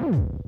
Mm.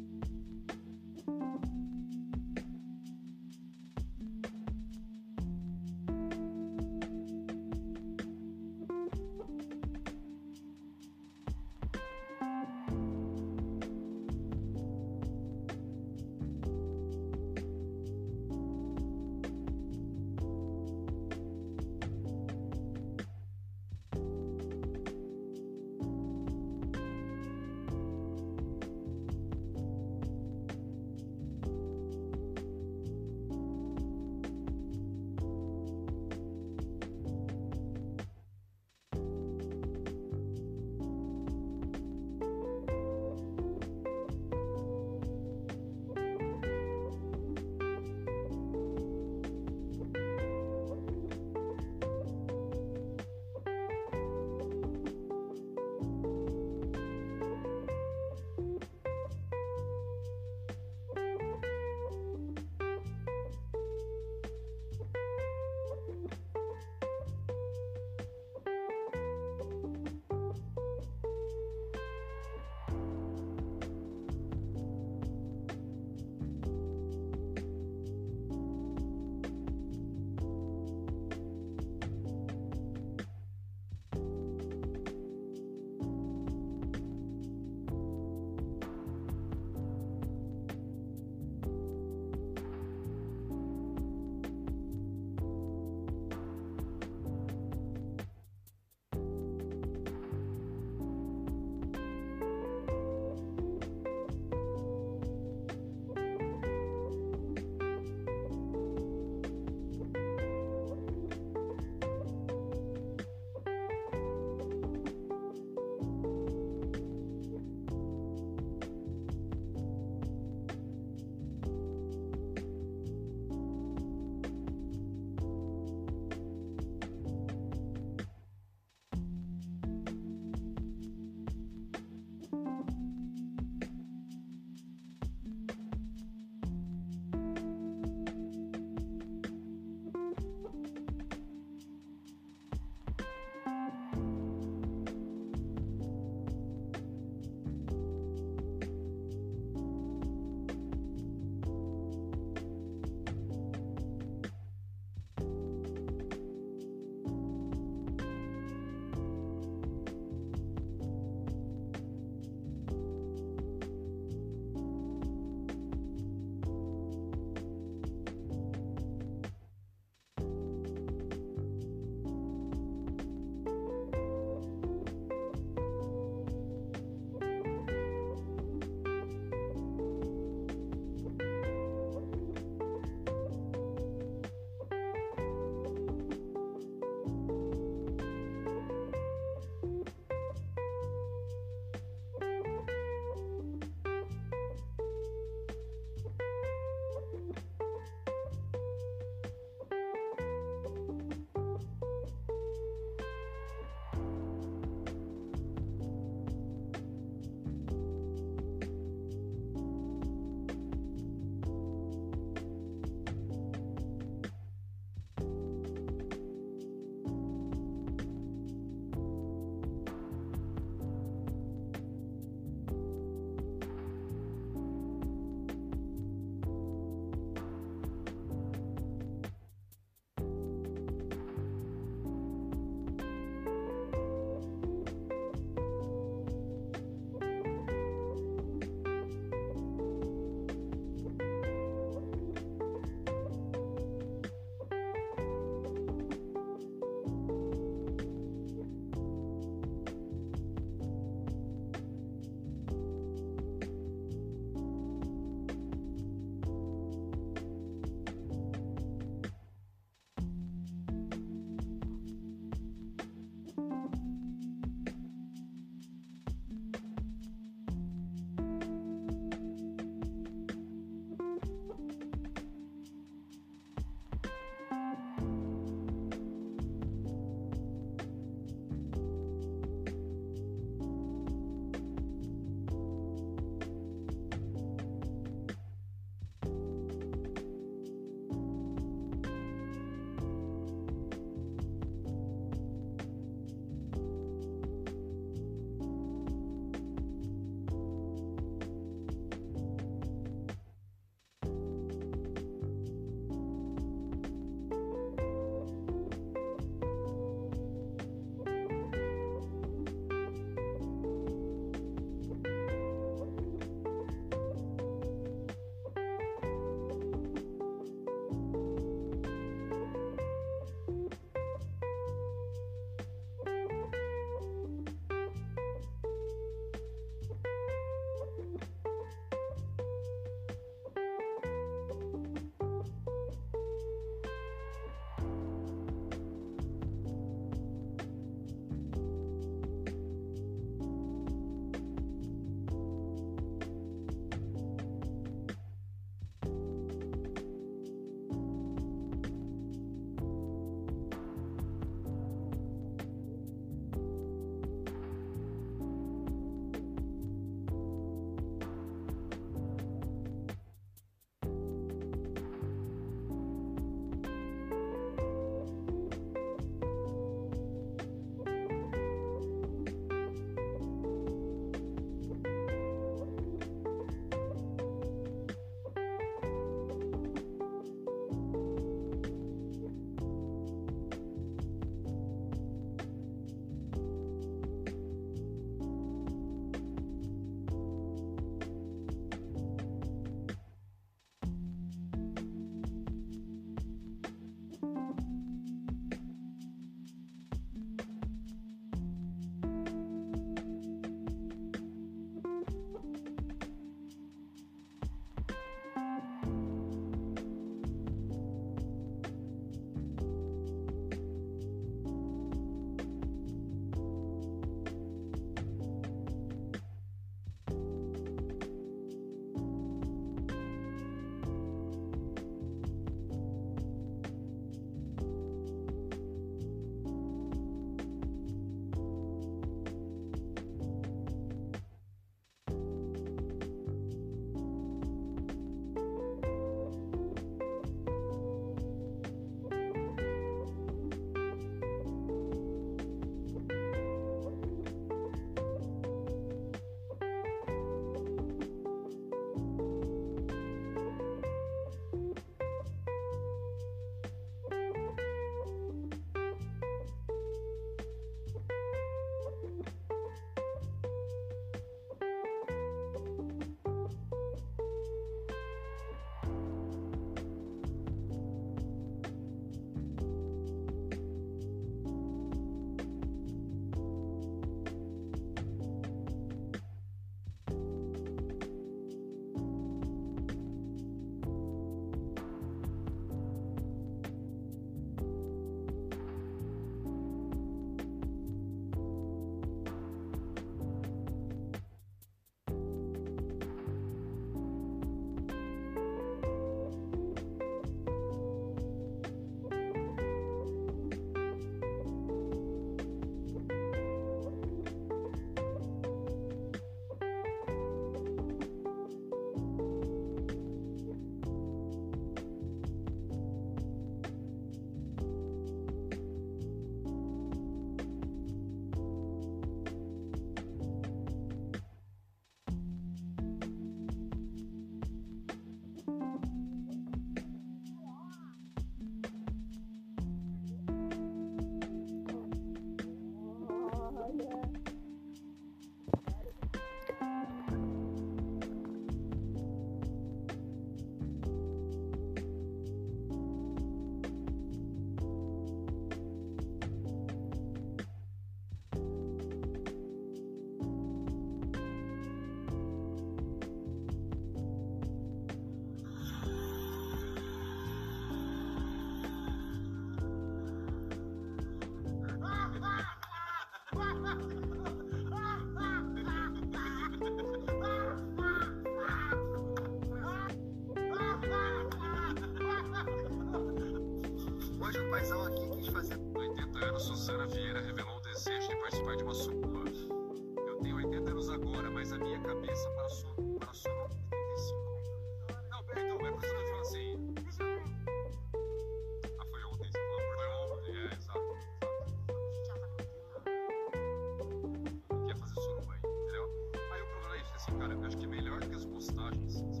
acho que é melhor que as postagens.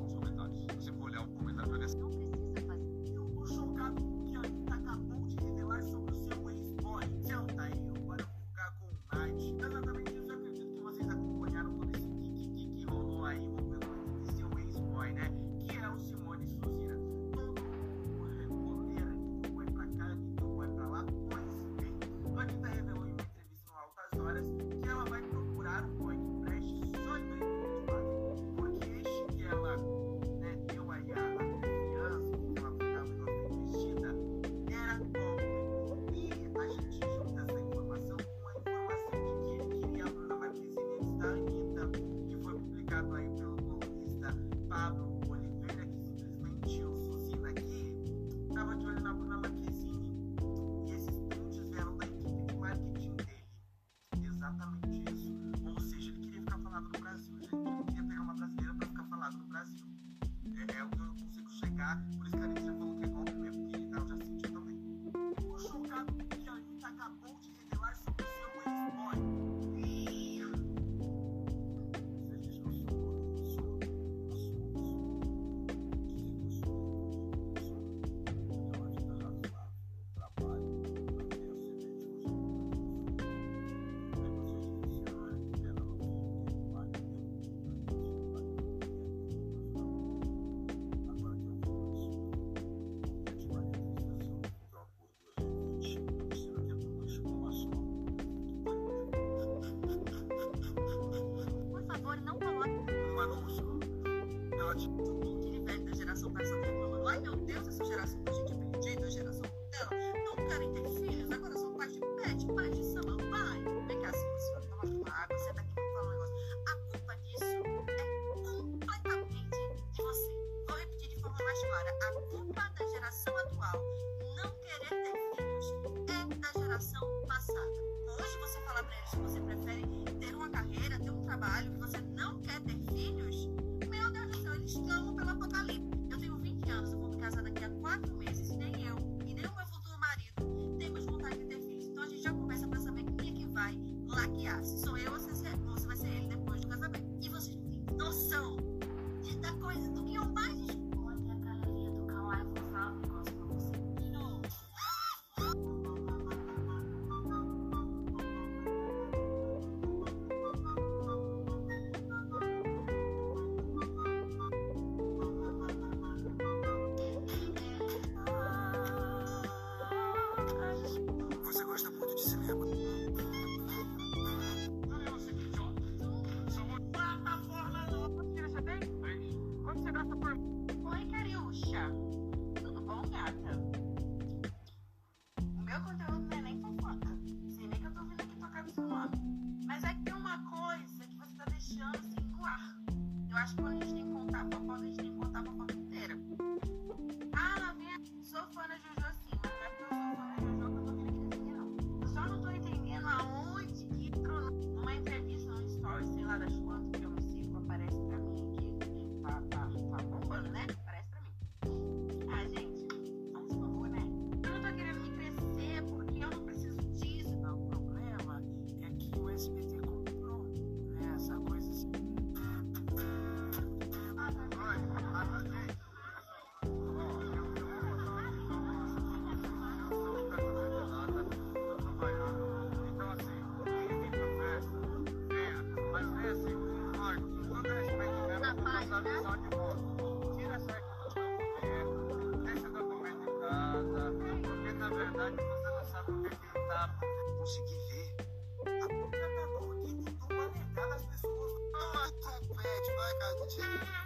tentar conseguir ver a própria menor e tentar alertar as pessoas. Não tu trompete, vai, cara,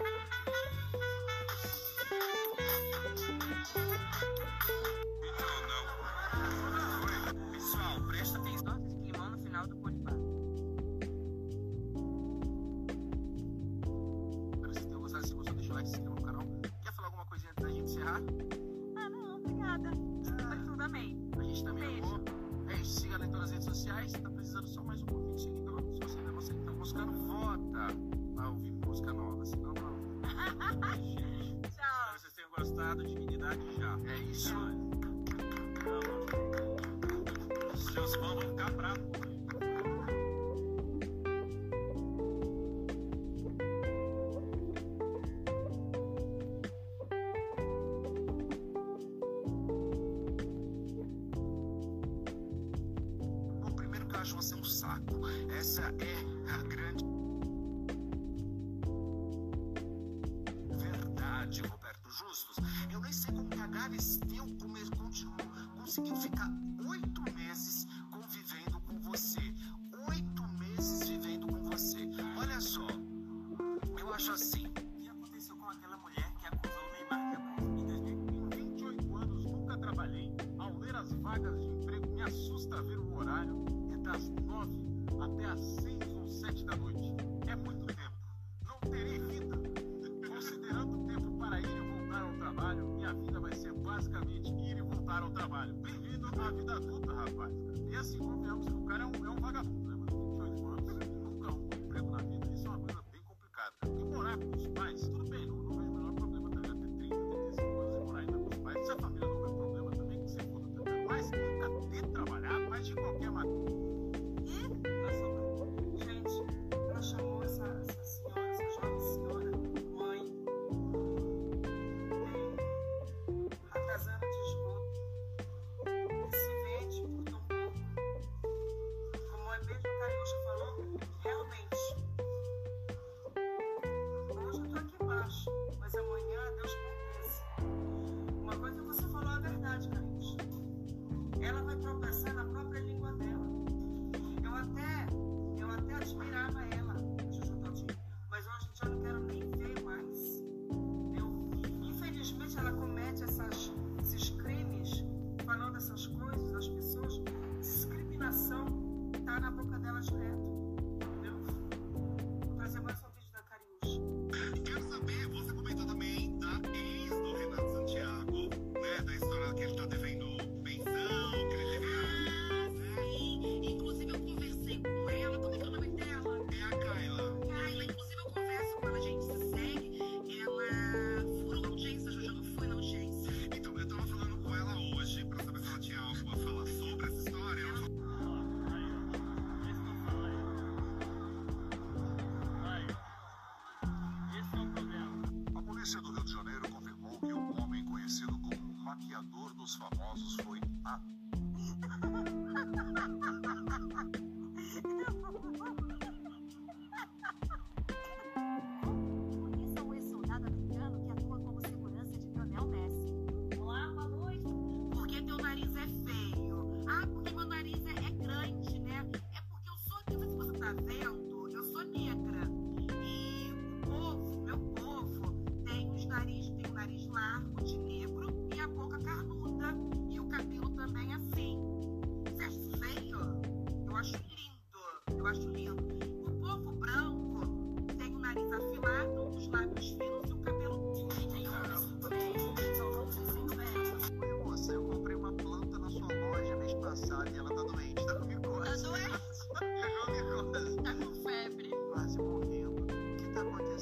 o cara é um, é um vagabundo, né? Mas 22 anos, nunca um emprego na vida. Isso é uma coisa bem complicada. Tem que morar com os pais, Gusman.